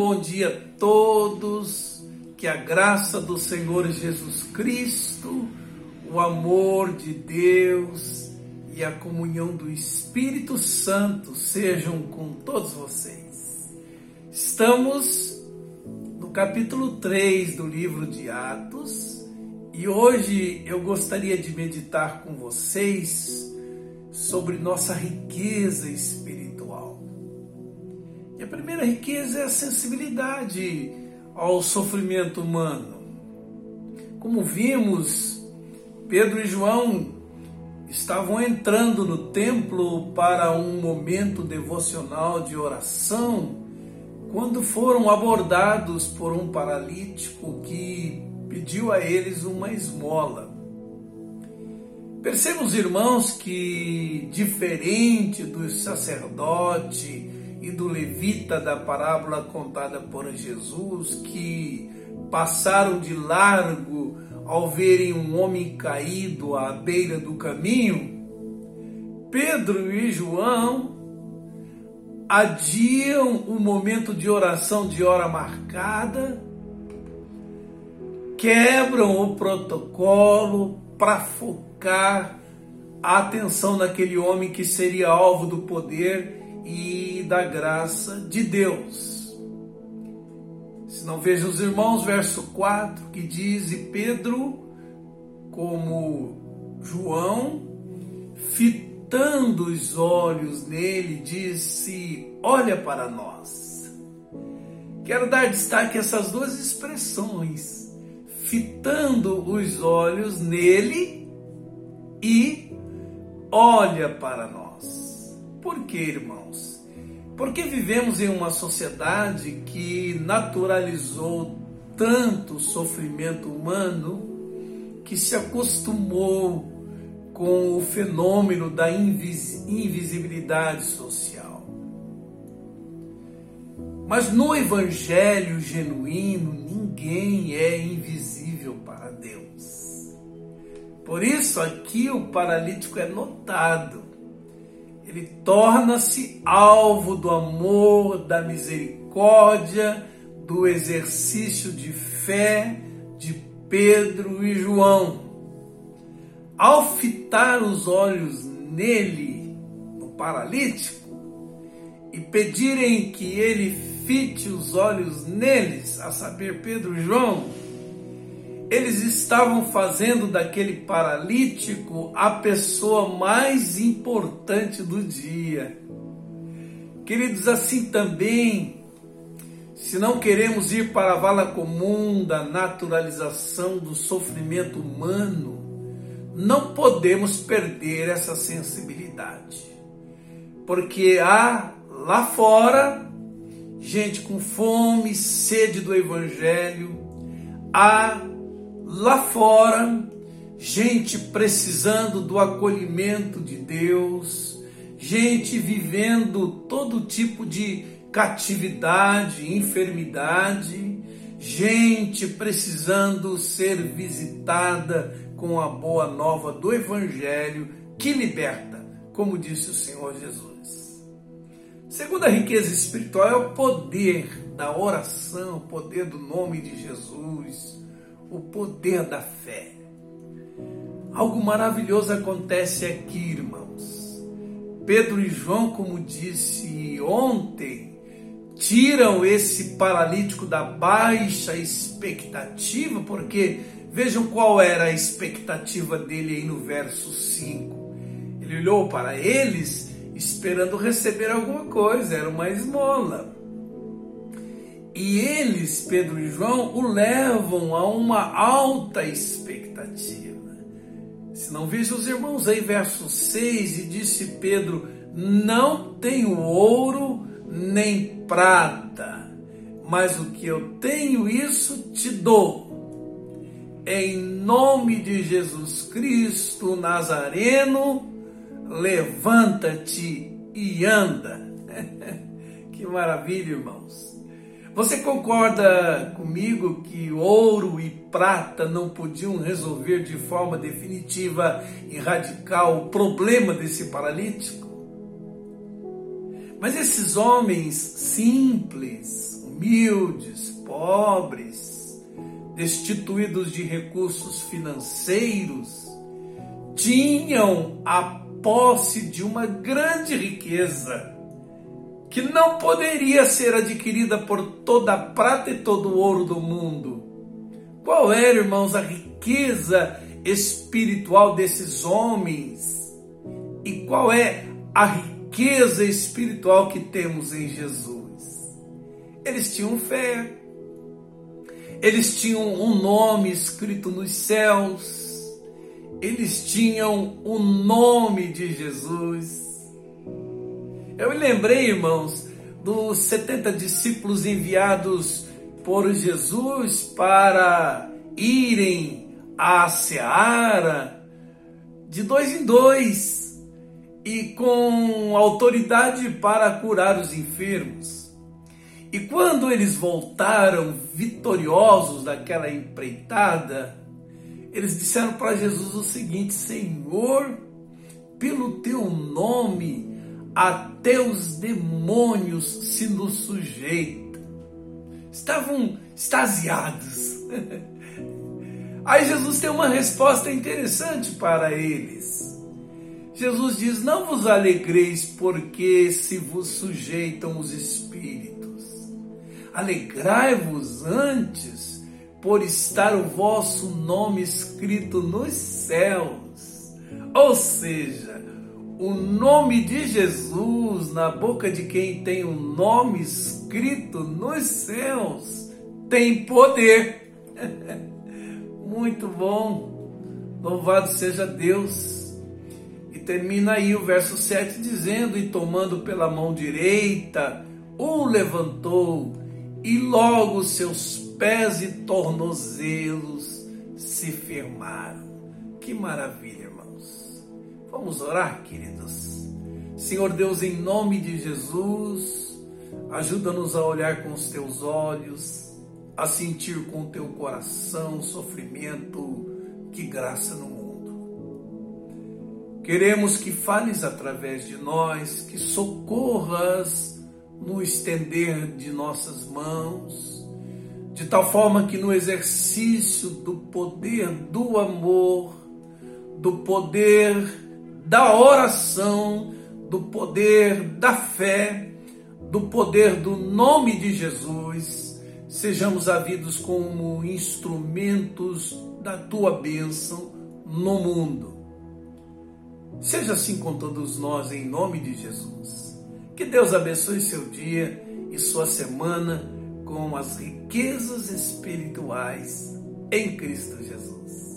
bom dia a todos. Que a graça do Senhor Jesus Cristo, o amor de Deus e a comunhão do Espírito Santo sejam com todos vocês. Estamos no capítulo 3 do livro de Atos e hoje eu gostaria de meditar com vocês sobre nossa riqueza espiritual. E a primeira riqueza é a sensibilidade ao sofrimento humano. Como vimos, Pedro e João estavam entrando no templo para um momento devocional de oração quando foram abordados por um paralítico que pediu a eles uma esmola. Percebam os irmãos que, diferente do sacerdote e do levita da parábola contada por Jesus, que passaram de largo ao verem um homem caído à beira do caminho, Pedro e João adiam o momento de oração de hora marcada, quebram o protocolo para focar a atenção naquele homem que seria alvo do poder e da graça de Deus. Se não veja os irmãos, verso 4, que diz: E Pedro, como João, fitando os olhos nele, disse: Olha para nós. Quero dar destaque a essas duas expressões: fitando os olhos nele e olha para nós. Por que, irmãos? Porque vivemos em uma sociedade que naturalizou tanto o sofrimento humano que se acostumou com o fenômeno da invis invisibilidade social. Mas no evangelho genuíno, ninguém é invisível para Deus. Por isso, aqui o paralítico é notado ele torna-se alvo do amor, da misericórdia, do exercício de fé de Pedro e João. Ao fitar os olhos nele, no paralítico, e pedirem que ele fite os olhos neles, a saber, Pedro e João, eles estavam fazendo daquele paralítico a pessoa mais importante do dia. Queridos, assim também, se não queremos ir para a vala comum da naturalização do sofrimento humano, não podemos perder essa sensibilidade. Porque há lá fora gente com fome, sede do evangelho, há lá fora, gente precisando do acolhimento de Deus, gente vivendo todo tipo de catividade, enfermidade, gente precisando ser visitada com a boa nova do Evangelho que liberta, como disse o Senhor Jesus. Segunda riqueza espiritual é o poder da oração, o poder do nome de Jesus o poder da fé. Algo maravilhoso acontece aqui, irmãos. Pedro e João, como disse ontem, tiram esse paralítico da baixa expectativa, porque vejam qual era a expectativa dele aí no verso 5. Ele olhou para eles esperando receber alguma coisa, era uma esmola. E eles, Pedro e João, o levam a uma alta expectativa. Se não veja os irmãos aí, verso 6, e disse Pedro: Não tenho ouro nem prata, mas o que eu tenho, isso te dou. Em nome de Jesus Cristo Nazareno, levanta-te e anda. que maravilha, irmãos. Você concorda comigo que ouro e prata não podiam resolver de forma definitiva e radical o problema desse paralítico? Mas esses homens simples, humildes, pobres, destituídos de recursos financeiros, tinham a posse de uma grande riqueza que não poderia ser adquirida por toda a prata e todo o ouro do mundo. Qual era, irmãos, a riqueza espiritual desses homens? E qual é a riqueza espiritual que temos em Jesus? Eles tinham fé, eles tinham um nome escrito nos céus, eles tinham o nome de Jesus. Eu me lembrei, irmãos, dos 70 discípulos enviados por Jesus para irem à seara de dois em dois e com autoridade para curar os enfermos. E quando eles voltaram vitoriosos daquela empreitada, eles disseram para Jesus o seguinte: Senhor, pelo teu nome, até os demônios se nos sujeitam. Estavam extasiados. Aí Jesus tem uma resposta interessante para eles. Jesus diz: Não vos alegreis porque se vos sujeitam os espíritos. Alegrai-vos antes por estar o vosso nome escrito nos céus. Ou seja, o nome de Jesus na boca de quem tem o um nome escrito nos céus tem poder. Muito bom. Louvado seja Deus. E termina aí o verso 7 dizendo: E tomando pela mão direita, o levantou, e logo seus pés e tornozelos se firmaram. Que maravilha, irmãos. Vamos orar, queridos. Senhor Deus, em nome de Jesus, ajuda-nos a olhar com os teus olhos, a sentir com o teu coração sofrimento, que graça no mundo. Queremos que fales através de nós, que socorras no estender de nossas mãos de tal forma que no exercício do poder do amor, do poder da oração, do poder da fé, do poder do nome de Jesus, sejamos havidos como instrumentos da tua bênção no mundo. Seja assim com todos nós, em nome de Jesus. Que Deus abençoe seu dia e sua semana com as riquezas espirituais em Cristo Jesus.